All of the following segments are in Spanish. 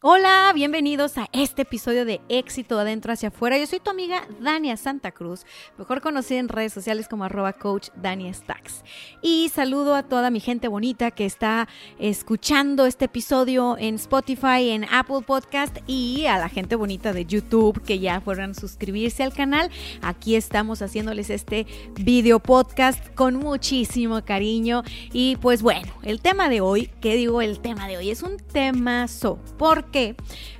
Hola, bienvenidos a este episodio de Éxito de Adentro hacia Afuera. Yo soy tu amiga Dania Santa Cruz, mejor conocida en redes sociales como arroba coach Dania. Y saludo a toda mi gente bonita que está escuchando este episodio en Spotify, en Apple Podcast y a la gente bonita de YouTube que ya fueron a suscribirse al canal. Aquí estamos haciéndoles este video podcast con muchísimo cariño. Y pues bueno, el tema de hoy, ¿qué digo el tema de hoy? Es un temazo. ¿Por qué?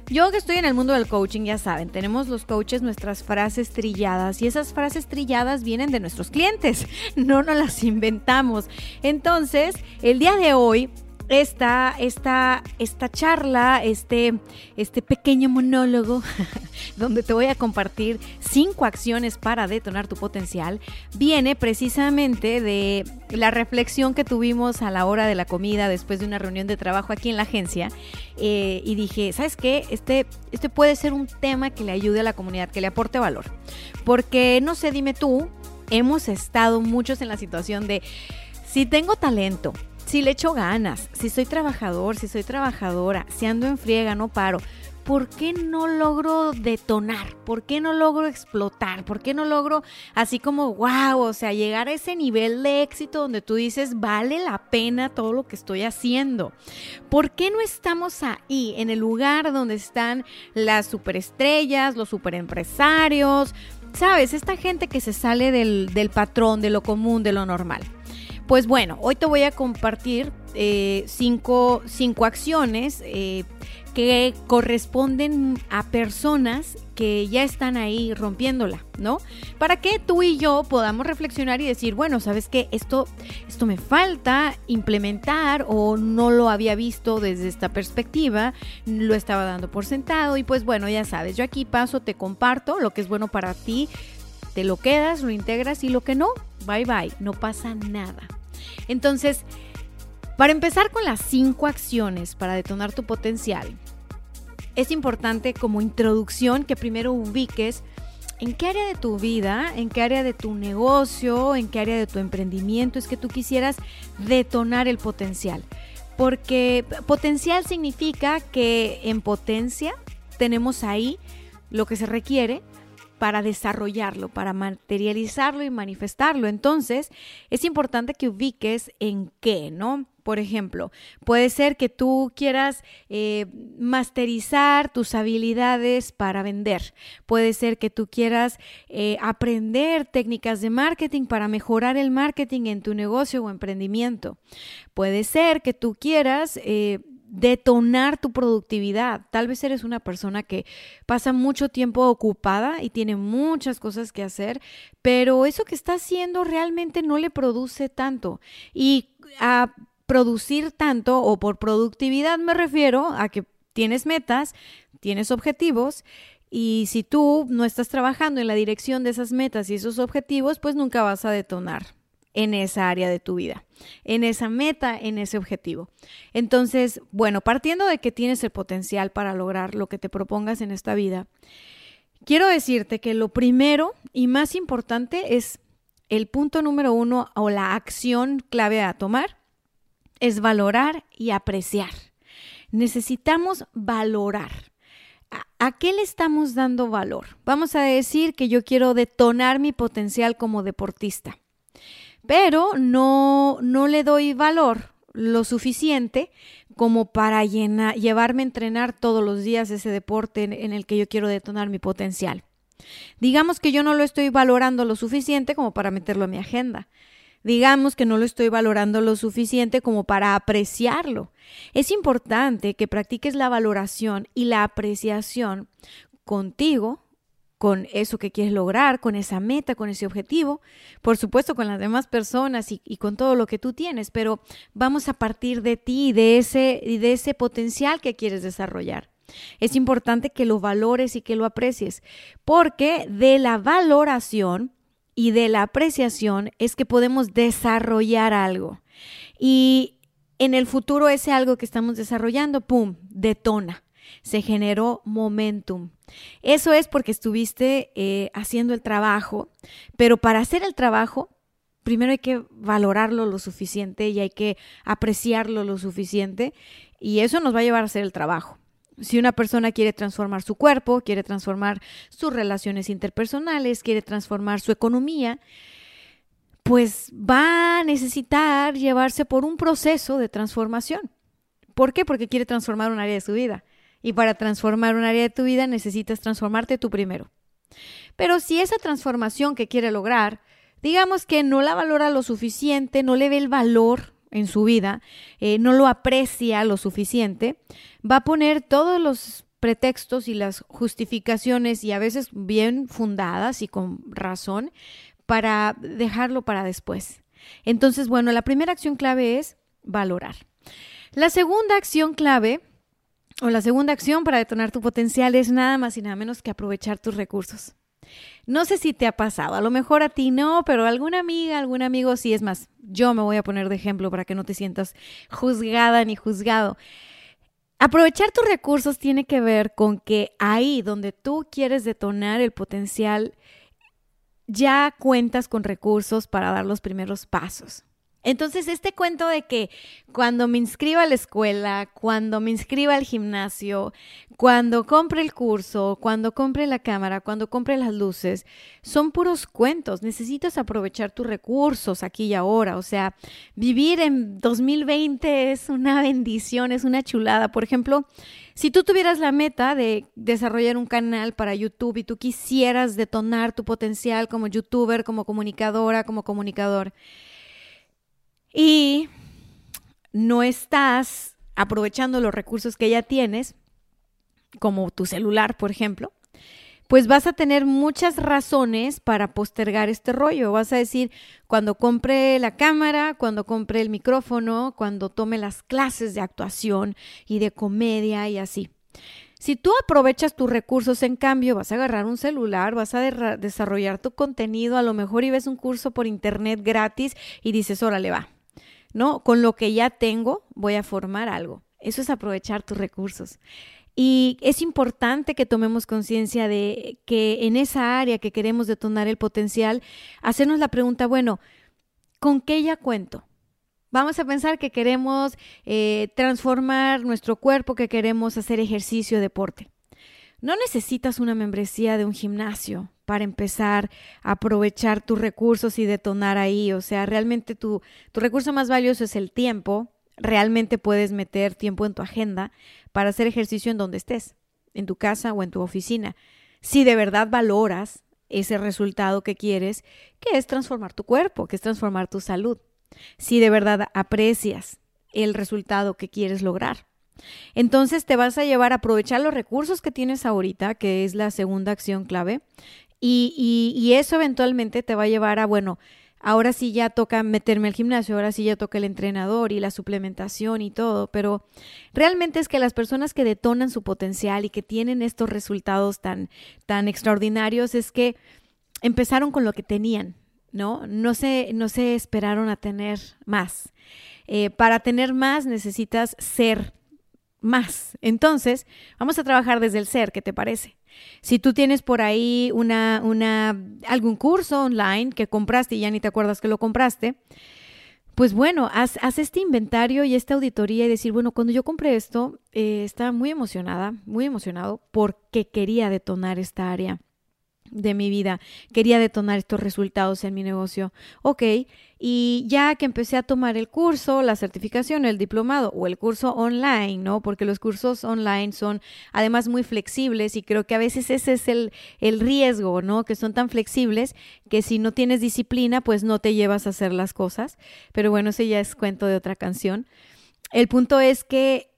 Yo que estoy en el mundo del coaching, ya saben, tenemos los coaches nuestras frases trilladas y esas frases trilladas vienen de nuestros clientes, no nos las inventamos. Entonces, el día de hoy esta, esta, esta charla, este, este pequeño monólogo, donde te voy a compartir cinco acciones para detonar tu potencial, viene precisamente de la reflexión que tuvimos a la hora de la comida después de una reunión de trabajo aquí en la agencia. Eh, y dije, ¿sabes qué? Este, este puede ser un tema que le ayude a la comunidad, que le aporte valor. Porque, no sé, dime tú, hemos estado muchos en la situación de, si tengo talento, si le echo ganas, si soy trabajador, si soy trabajadora, si ando en friega, no paro. ¿Por qué no logro detonar? ¿Por qué no logro explotar? ¿Por qué no logro así como, wow, o sea, llegar a ese nivel de éxito donde tú dices, vale la pena todo lo que estoy haciendo? ¿Por qué no estamos ahí, en el lugar donde están las superestrellas, los superempresarios? ¿Sabes? Esta gente que se sale del, del patrón, de lo común, de lo normal. Pues bueno, hoy te voy a compartir eh, cinco, cinco, acciones eh, que corresponden a personas que ya están ahí rompiéndola, ¿no? Para que tú y yo podamos reflexionar y decir, bueno, ¿sabes qué? Esto, esto me falta implementar o no lo había visto desde esta perspectiva, lo estaba dando por sentado y pues bueno, ya sabes, yo aquí paso, te comparto lo que es bueno para ti, te lo quedas, lo integras y lo que no, bye bye, no pasa nada. Entonces, para empezar con las cinco acciones para detonar tu potencial, es importante como introducción que primero ubiques en qué área de tu vida, en qué área de tu negocio, en qué área de tu emprendimiento es que tú quisieras detonar el potencial. Porque potencial significa que en potencia tenemos ahí lo que se requiere para desarrollarlo, para materializarlo y manifestarlo. Entonces, es importante que ubiques en qué, ¿no? Por ejemplo, puede ser que tú quieras eh, masterizar tus habilidades para vender. Puede ser que tú quieras eh, aprender técnicas de marketing para mejorar el marketing en tu negocio o emprendimiento. Puede ser que tú quieras... Eh, detonar tu productividad. Tal vez eres una persona que pasa mucho tiempo ocupada y tiene muchas cosas que hacer, pero eso que está haciendo realmente no le produce tanto. Y a producir tanto o por productividad me refiero a que tienes metas, tienes objetivos y si tú no estás trabajando en la dirección de esas metas y esos objetivos, pues nunca vas a detonar en esa área de tu vida, en esa meta, en ese objetivo. Entonces, bueno, partiendo de que tienes el potencial para lograr lo que te propongas en esta vida, quiero decirte que lo primero y más importante es el punto número uno o la acción clave a tomar es valorar y apreciar. Necesitamos valorar. ¿A qué le estamos dando valor? Vamos a decir que yo quiero detonar mi potencial como deportista pero no, no le doy valor lo suficiente como para llevarme a entrenar todos los días ese deporte en, el que yo quiero detonar mi potencial. Digamos que yo no lo estoy valorando lo suficiente como para meterlo en mi agenda. Digamos que no lo estoy valorando lo suficiente como para apreciarlo. Es importante que practiques la valoración y la apreciación contigo, con eso que quieres lograr, con esa meta, con ese objetivo, por supuesto con las demás personas y, con todo lo que tú tienes, pero vamos a partir de ti de ese, de ese potencial que quieres desarrollar. Es importante que lo valores y que lo aprecies, porque de la valoración y de la apreciación es que podemos desarrollar algo. Y en el futuro ese algo que estamos desarrollando, ¡pum!, detona. Se generó momentum. Eso es porque estuviste eh, haciendo el trabajo, pero para hacer el trabajo, primero hay que valorarlo lo suficiente y hay que apreciarlo lo suficiente y eso nos va a llevar a hacer el trabajo. Si una persona quiere transformar su cuerpo, quiere transformar sus relaciones interpersonales, quiere transformar su economía, pues va a necesitar llevarse por un proceso de transformación. ¿Por qué? Porque quiere transformar un área de su vida. Y para transformar un área de tu vida necesitas transformarte tú primero. Pero si esa transformación que quiere lograr, digamos que no la valora lo suficiente, no le ve el valor en su vida, eh, no lo aprecia lo suficiente, va a poner todos los pretextos y las justificaciones y a veces bien fundadas y con razón para dejarlo para después. Entonces, bueno, la primera acción clave es valorar. La segunda acción clave o la segunda acción para detonar tu potencial es nada más y nada menos que aprovechar tus recursos. No sé si te ha pasado, a lo mejor a ti no, pero alguna amiga, algún amigo sí, es más, yo me voy a poner de ejemplo para que no te sientas juzgada ni juzgado. Aprovechar tus recursos tiene que ver con que ahí donde tú quieres detonar el potencial ya cuentas con recursos para dar los primeros pasos. Entonces, este cuento de que cuando me inscriba a la escuela, cuando me inscriba al gimnasio, cuando compre el curso, cuando compre la cámara, cuando compre las luces, son puros cuentos. Necesitas aprovechar tus recursos aquí y ahora. O sea, vivir en 2020 es una bendición, es una chulada. Por ejemplo, si tú tuvieras la meta de desarrollar un canal para YouTube y tú quisieras detonar tu potencial como youtuber, como comunicadora, como comunicador, y no estás aprovechando los recursos que ya tienes, como tu celular, por ejemplo, pues vas a tener muchas razones para postergar este rollo. Vas a decir, cuando compre la cámara, cuando compre el micrófono, cuando tome las clases de actuación y de comedia y así. Si tú aprovechas tus recursos, en cambio, vas a agarrar un celular, vas a desarrollar tu contenido, a lo mejor y ves un curso por internet gratis y dices, órale, va, ¿no? Con lo que ya tengo voy a formar algo. Eso es aprovechar tus recursos. Y es importante que tomemos conciencia de que en esa área que queremos detonar el potencial, hacernos la pregunta, bueno, ¿con qué ya cuento? Vamos a pensar que queremos eh, transformar nuestro cuerpo, que queremos hacer ejercicio, deporte. No necesitas una membresía de un gimnasio para empezar a aprovechar tus recursos y detonar ahí. O sea, realmente tu, tu recurso más valioso es el tiempo. Realmente puedes meter tiempo en tu agenda para hacer ejercicio en donde estés, en tu casa o en tu oficina. Si de verdad valoras ese resultado que quieres, que es transformar tu cuerpo, que es transformar tu salud. Si de verdad aprecias el resultado que quieres lograr. Entonces te vas a llevar a aprovechar los recursos que tienes ahorita, que es la segunda acción clave, y, eso eventualmente te va a llevar a, bueno, ahora sí ya toca meterme al gimnasio, ahora sí ya toca el entrenador y la suplementación y todo, pero realmente es que las personas que detonan su potencial y que tienen estos resultados tan, tan extraordinarios es que empezaron con lo que tenían, ¿no? No se, no se esperaron a tener más. Eh, para tener más necesitas ser más. Entonces, vamos a trabajar desde el ser, ¿qué te parece? Si tú tienes por ahí una, una, algún curso online que compraste y ya ni te acuerdas que lo compraste, pues bueno, haz, este inventario y esta auditoría y decir, bueno, cuando yo compré esto, eh, estaba muy emocionada, muy emocionado porque quería detonar esta área de mi vida, quería detonar estos resultados en mi negocio. Ok, y ya que empecé a tomar el curso, la certificación, el diplomado o el curso online, ¿no? Porque los cursos online son además muy flexibles y creo que a veces ese es el, el riesgo, ¿no? Que son tan flexibles que si no tienes disciplina, pues no te llevas a hacer las cosas. Pero bueno, ese ya es cuento de otra canción. El punto es que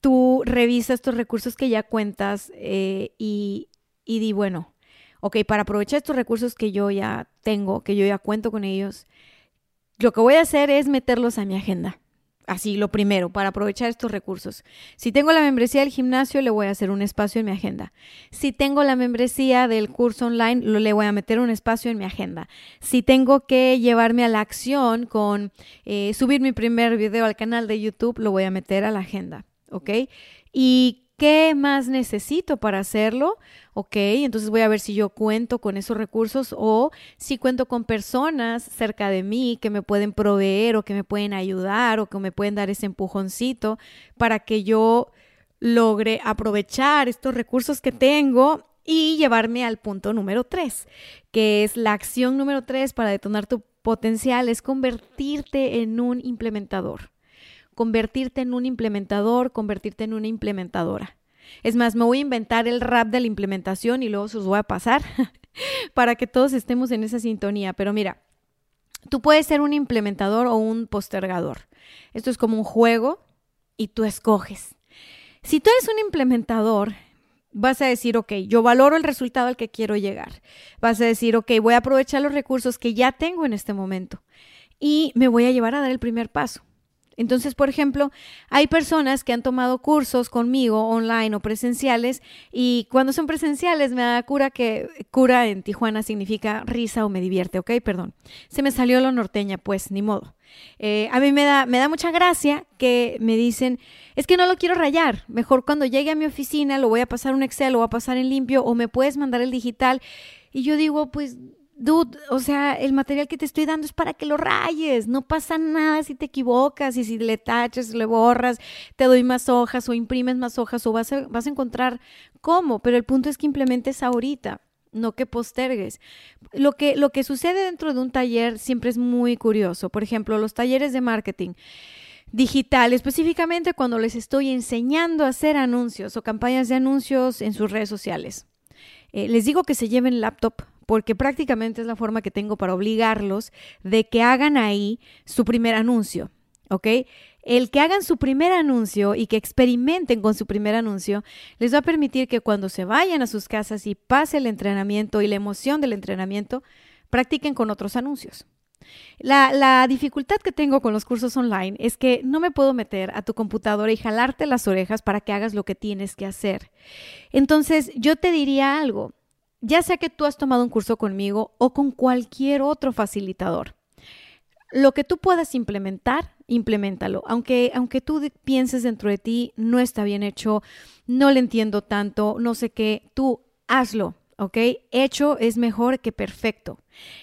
tú revisas estos recursos que ya cuentas eh, y, y di, bueno, ok, para aprovechar estos recursos que yo ya tengo, que yo ya cuento con ellos, lo que voy a hacer es meterlos a mi agenda. Así, lo primero, para aprovechar estos recursos. Si tengo la membresía del gimnasio, le voy a hacer un espacio en mi agenda. Si tengo la membresía del curso online, le voy a meter un espacio en mi agenda. Si tengo que llevarme a la acción con eh, subir mi primer video al canal de YouTube, lo voy a meter a la agenda. ¿Ok? Y ¿Qué más necesito para hacerlo? Ok, entonces voy a ver si yo cuento con esos recursos o si cuento con personas cerca de mí que me pueden proveer o que me pueden ayudar o que me pueden dar ese empujoncito para que yo logre aprovechar estos recursos que tengo y llevarme al punto número tres, que es la acción número tres para detonar tu potencial, es convertirte en un implementador convertirte en un implementador, convertirte en una implementadora. Es más, me voy a inventar el rap de la implementación y luego se los voy a pasar para que todos estemos en esa sintonía. Pero mira, tú puedes ser un implementador o un postergador. Esto es como un juego y tú escoges. Si tú eres un implementador, vas a decir, ok, yo valoro el resultado al que quiero llegar. Vas a decir, ok, voy a aprovechar los recursos que ya tengo en este momento y me voy a llevar a dar el primer paso. Entonces, por ejemplo, hay personas que han tomado cursos conmigo online o presenciales y cuando son presenciales me da cura que cura en Tijuana significa risa o me divierte, ¿ok? Perdón. Se me salió lo norteña, pues, ni modo. Eh, a mí me da, me da mucha gracia que me dicen, es que no lo quiero rayar, mejor cuando llegue a mi oficina lo voy a pasar un Excel, lo voy a pasar en limpio o me puedes mandar el digital. Y yo digo, pues dude, o sea, el material que te estoy dando es para que lo rayes, no pasa nada si te equivocas y si le taches, le borras, te doy más hojas o imprimes más hojas o vas a, vas a encontrar cómo, pero el punto es que implementes ahorita, no que postergues. Lo que, lo que sucede dentro de un taller siempre es muy curioso, por ejemplo, los talleres de marketing digital, específicamente cuando les estoy enseñando a hacer anuncios o campañas de anuncios en sus redes sociales. Eh, les digo que se lleven laptop porque prácticamente es la forma que tengo para obligarlos de que hagan ahí su primer anuncio, ¿ok? El que hagan su primer anuncio y que experimenten con su primer anuncio les va a permitir que cuando se vayan a sus casas y pase el entrenamiento y la emoción del entrenamiento, practiquen con otros anuncios. La, la, dificultad que tengo con los cursos online es que no me puedo meter a tu computadora y jalarte las orejas para que hagas lo que tienes que hacer. Entonces, yo te diría algo, ya sea que tú has tomado un curso conmigo o con cualquier otro facilitador. Lo que tú puedas implementar, implementalo. Aunque, aunque tú pienses dentro de ti, no está bien hecho, no le entiendo tanto, no sé qué, tú hazlo. ¿ok? Hecho es mejor que perfecto.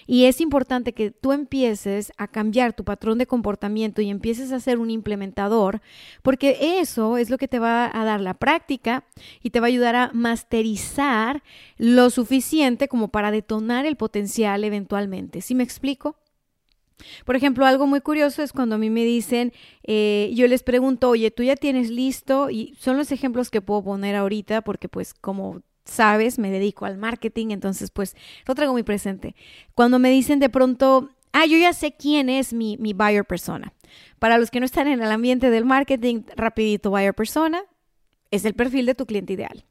Y es importante que tú empieces a cambiar tu patrón de comportamiento y empieces a ser un implementador, porque eso es lo que te va a dar la práctica y te va a ayudar a masterizar lo suficiente como para detonar el potencial eventualmente. ¿Sí me explico? Por ejemplo, algo muy curioso es cuando a mí me dicen, eh, yo les pregunto, oye, ¿tú ya tienes listo? Y son los ejemplos que puedo poner ahorita porque pues como sabes, me dedico al marketing, entonces pues lo traigo muy presente. Cuando me dicen de pronto, ah, yo ya sé quién es mi, mi buyer persona. Para los que no están en el ambiente del marketing, rapidito, buyer persona es el perfil de tu cliente ideal.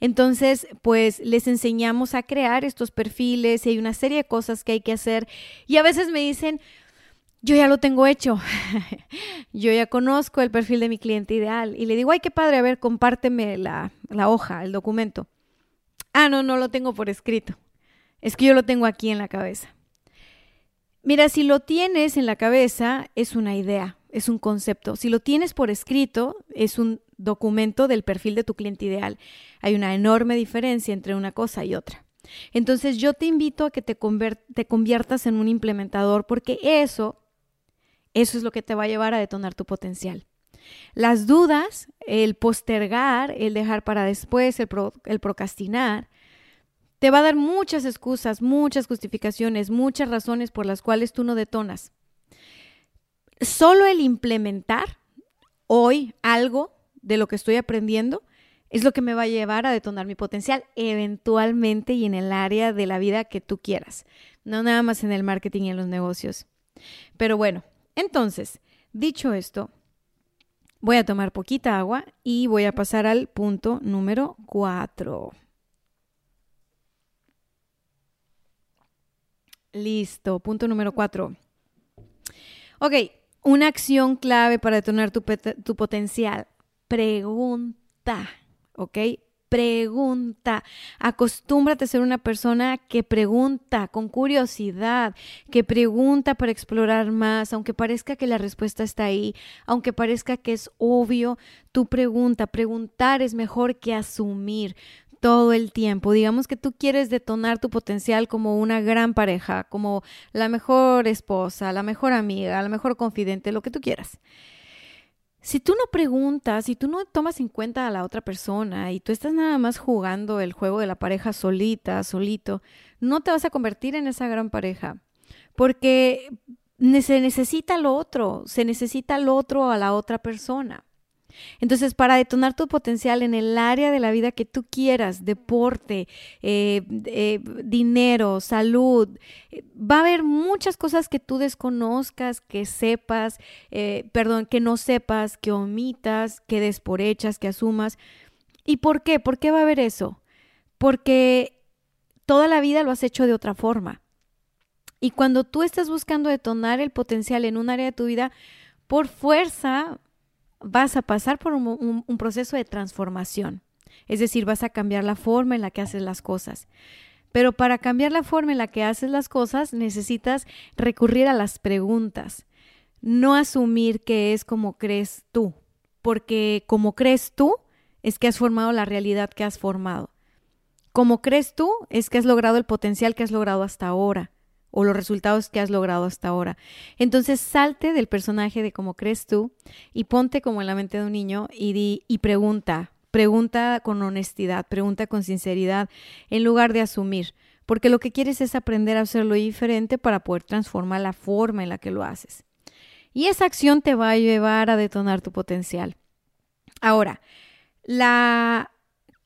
Entonces, pues les enseñamos a crear estos perfiles y hay una serie de cosas que hay que hacer. Y a veces me dicen, yo ya lo tengo hecho. yo ya conozco el perfil de mi cliente ideal. Y le digo, ay, qué padre, a ver, compárteme la, la hoja, el documento. Ah, no, no lo tengo por escrito. Es que yo lo tengo aquí en la cabeza. Mira, si lo tienes en la cabeza, es una idea, es un concepto. Si lo tienes por escrito, es un documento del perfil de tu cliente ideal. Hay una enorme diferencia entre una cosa y otra. Entonces yo te invito a que te, te conviertas en un implementador porque eso, eso es lo que te va a llevar a detonar tu potencial. Las dudas, el postergar, el dejar para después, el, procrastinar, te va a dar muchas excusas, muchas justificaciones, muchas razones por las cuales tú no detonas. Solo el implementar hoy algo de lo que estoy aprendiendo es lo que me va a llevar a detonar mi potencial eventualmente y en el área de la vida que tú quieras, no nada más en el marketing y en los negocios. Pero bueno, entonces, dicho esto, Voy a tomar poquita agua y voy a pasar al punto número 4. Listo, punto número 4. Ok, una acción clave para detonar tu, tu potencial. Pregunta, ¿ok? Pregunta. Acostúmbrate a ser una persona que pregunta con curiosidad, que pregunta para explorar más, aunque parezca que la respuesta está ahí, aunque parezca que es obvio, tu pregunta. Preguntar es mejor que asumir todo el tiempo. Digamos que tú quieres detonar tu potencial como una gran pareja, como la mejor esposa, la mejor amiga, la mejor confidente, lo que tú quieras. Si tú no preguntas, si tú no tomas en cuenta a la otra persona y tú estás nada más jugando el juego de la pareja solita, solito, no te vas a convertir en esa gran pareja. Porque se necesita lo otro, se necesita lo otro a la otra persona. Entonces, para detonar tu potencial en el área de la vida que tú quieras, deporte, eh, eh, dinero, salud, eh, va a haber muchas cosas que tú desconozcas, que sepas, perdón, que no sepas, que omitas, que des que asumas. ¿Y por qué? ¿Por qué va a haber eso? Porque toda la vida lo has hecho de otra forma. Y cuando tú estás buscando detonar el potencial en un área de tu vida, por fuerza vas a pasar por un, proceso de transformación. Es decir, vas a cambiar la forma en la que haces las cosas. Pero para cambiar la forma en la que haces las cosas necesitas recurrir a las preguntas, no asumir que es como crees tú, porque como crees tú es que has formado la realidad que has formado. Como crees tú es que has logrado el potencial que has logrado hasta ahora o los resultados que has logrado hasta ahora. Entonces salte del personaje de cómo crees tú y ponte como en la mente de un niño y, di, y pregunta, pregunta con honestidad, pregunta con sinceridad, en lugar de asumir, porque lo que quieres es aprender a hacerlo diferente para poder transformar la forma en la que lo haces. Y esa acción te va a llevar a detonar tu potencial. Ahora, la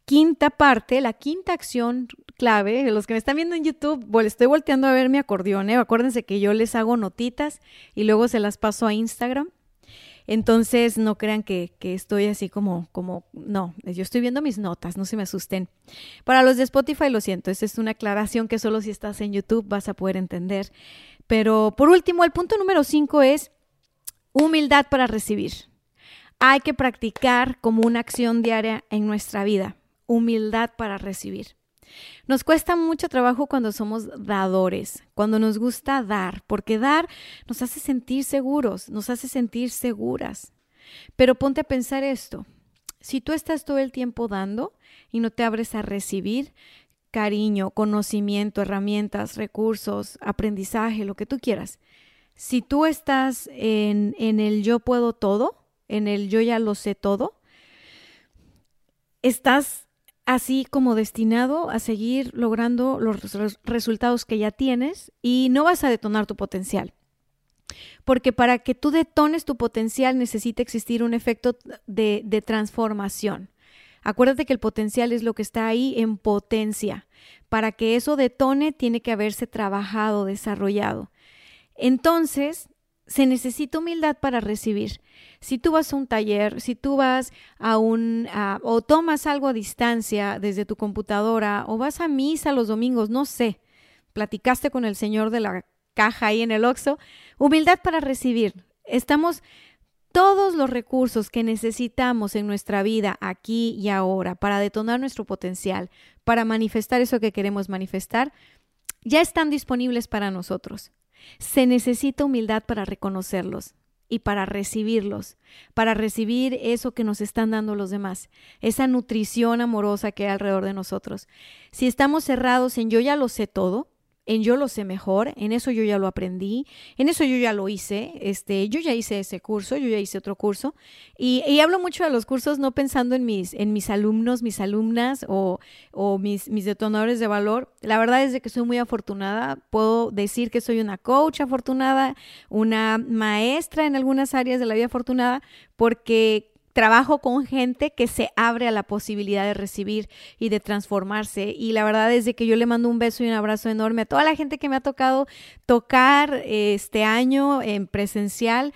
quinta parte, la quinta acción clave, los que me están viendo en YouTube, estoy volteando a ver mi acordeón, ¿eh? acuérdense que yo les hago notitas y luego se las paso a Instagram. Entonces, no crean que, que, estoy así como, como, no, yo estoy viendo mis notas, no se me asusten. Para los de Spotify, lo siento, esa es una aclaración que solo si estás en YouTube vas a poder entender. Pero por último, el punto número cinco es humildad para recibir. Hay que practicar como una acción diaria en nuestra vida humildad para recibir. Nos cuesta mucho trabajo cuando somos dadores, cuando nos gusta dar, porque dar nos hace sentir seguros, nos hace sentir seguras. Pero ponte a pensar esto, si tú estás todo el tiempo dando y no te abres a recibir cariño, conocimiento, herramientas, recursos, aprendizaje, lo que tú quieras, si tú estás en, en el yo puedo todo, en el yo ya lo sé todo, estás así como destinado a seguir logrando los resultados que ya tienes y no vas a detonar tu potencial. Porque para que tú detones tu potencial necesita existir un efecto de, de transformación. Acuérdate que el potencial es lo que está ahí en potencia. Para que eso detone tiene que haberse trabajado, desarrollado. Entonces, se necesita humildad para recibir. Si tú vas a un taller, si tú vas a un o tomas algo a distancia desde tu computadora o vas a misa los domingos, no sé, platicaste con el señor de la caja ahí en el Oxxo, humildad para recibir. Estamos todos los recursos que necesitamos en nuestra vida aquí y ahora para detonar nuestro potencial, para manifestar eso que queremos manifestar, ya están disponibles para nosotros. Se necesita humildad para reconocerlos y para recibirlos, para recibir eso que nos están dando los demás, esa nutrición amorosa que hay alrededor de nosotros. Si estamos cerrados en yo ya lo sé todo, en yo lo sé mejor, en eso yo ya lo aprendí, en eso yo ya lo hice, este, yo ya hice ese curso, yo ya hice otro curso y, hablo mucho de los cursos no pensando en mis, en mis alumnos, mis alumnas o, o mis, mis detonadores de valor. La verdad es de que soy muy afortunada, puedo decir que soy una coach afortunada, una maestra en algunas áreas de la vida afortunada, porque trabajo con gente que se abre a la posibilidad de recibir y de transformarse. Y la verdad es que yo le mando un beso y un abrazo enorme a toda la gente que me ha tocado tocar este año en presencial,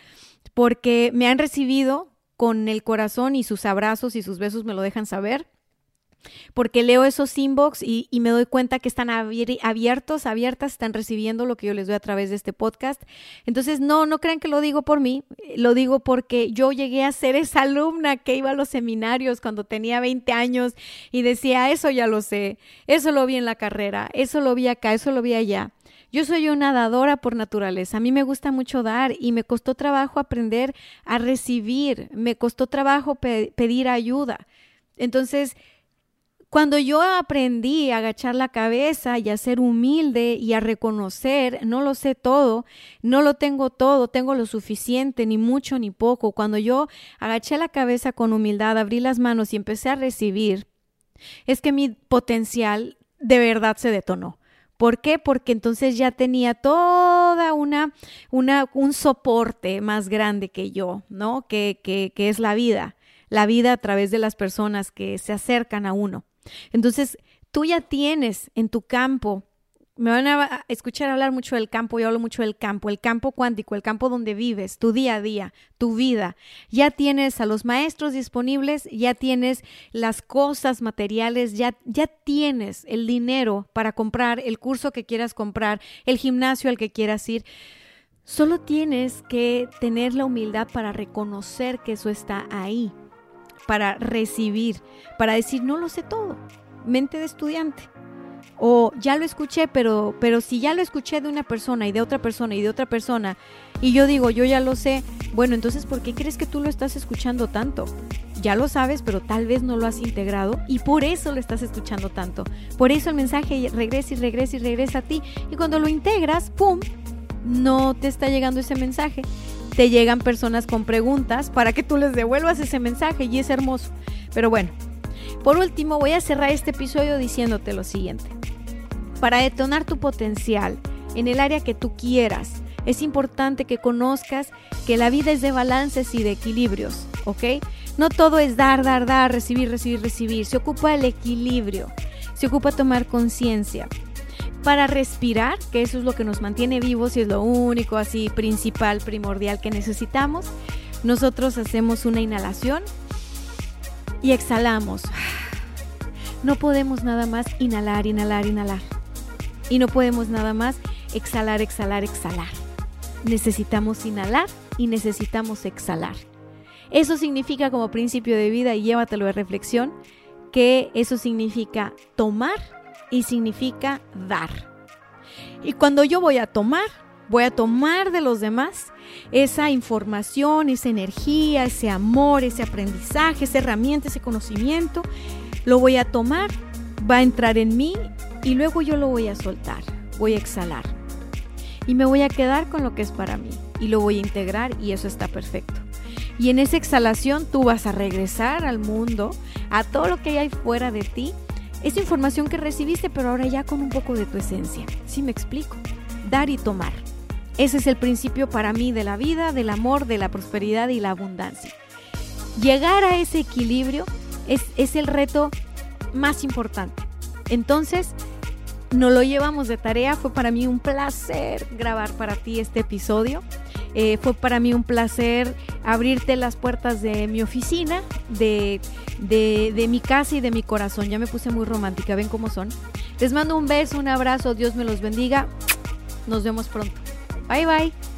porque me han recibido con el corazón y sus abrazos y sus besos me lo dejan saber. Porque leo esos inbox y, me doy cuenta que están abiertos, abiertas, están recibiendo lo que yo les doy a través de este podcast. Entonces, no, no crean que lo digo por mí, lo digo porque yo llegué a ser esa alumna que iba a los seminarios cuando tenía 20 años y decía, eso ya lo sé, eso lo vi en la carrera, eso lo vi acá, eso lo vi allá. Yo soy una dadora por naturaleza. A mí me gusta mucho dar y me costó trabajo aprender a recibir, me costó trabajo pedir ayuda. Entonces, cuando yo aprendí a agachar la cabeza y a ser humilde y a reconocer, no lo sé todo, no lo tengo todo, tengo lo suficiente, ni mucho ni poco. Cuando yo agaché la cabeza con humildad, abrí las manos y empecé a recibir, es que mi potencial de verdad se detonó. ¿Por qué? Porque entonces ya tenía toda una, una un soporte más grande que yo, ¿no? Que, que, que es la vida, la vida a través de las personas que se acercan a uno. Entonces, tú ya tienes en tu campo, me van a escuchar hablar mucho del campo, yo hablo mucho del campo, el campo cuántico, el campo donde vives, tu día a día, tu vida. Ya tienes a los maestros disponibles, ya tienes las cosas materiales, ya, ya tienes el dinero para comprar el curso que quieras comprar, el gimnasio al que quieras ir. Solo tienes que tener la humildad para reconocer que eso está ahí para recibir, para decir, no lo sé todo, mente de estudiante. O ya lo escuché, pero, pero si ya lo escuché de una persona y de otra persona y de otra persona, y yo digo, yo ya lo sé, bueno, entonces, ¿por qué crees que tú lo estás escuchando tanto? Ya lo sabes, pero tal vez no lo has integrado y por eso lo estás escuchando tanto. Por eso el mensaje regresa y regresa y regresa a ti. Y cuando lo integras, ¡pum! No te está llegando ese mensaje te llegan personas con preguntas para que tú les devuelvas ese mensaje y es hermoso. Pero bueno, por último voy a cerrar este episodio diciéndote lo siguiente. Para detonar tu potencial en el área que tú quieras, es importante que conozcas que la vida es de balances y de equilibrios, ¿ok? No todo es dar, dar, dar, recibir, recibir, recibir. Se ocupa el equilibrio, se ocupa tomar conciencia para respirar, que eso es lo que nos mantiene vivos y es lo único así principal, primordial que necesitamos, nosotros hacemos una inhalación y exhalamos. No podemos nada más inhalar, inhalar, inhalar. Y no podemos nada más exhalar, exhalar, exhalar. Necesitamos inhalar y necesitamos exhalar. Eso significa como principio de vida, y llévatelo de reflexión, que eso significa tomar y significa dar. Y cuando yo voy a tomar, voy a tomar de los demás esa información, esa energía, ese amor, ese aprendizaje, esa herramienta, ese conocimiento, lo voy a tomar, va a entrar en mí y luego yo lo voy a soltar, voy a exhalar. Y me voy a quedar con lo que es para mí y lo voy a integrar y eso está perfecto. Y en esa exhalación tú vas a regresar al mundo, a todo lo que hay fuera de ti esa información que recibiste, pero ahora ya con un poco de tu esencia. ¿Sí me explico? Dar y tomar. Ese es el principio para mí de la vida, del amor, de la prosperidad y la abundancia. Llegar a ese equilibrio es, es el reto más importante. Entonces, nos lo llevamos de tarea. Fue para mí un placer grabar para ti este episodio. Eh, fue para mí un placer abrirte las puertas de mi oficina, de, de, mi casa y de mi corazón. Ya me puse muy romántica, ven cómo son. Les mando un beso, un abrazo, Dios me los bendiga. Nos vemos pronto. Bye bye.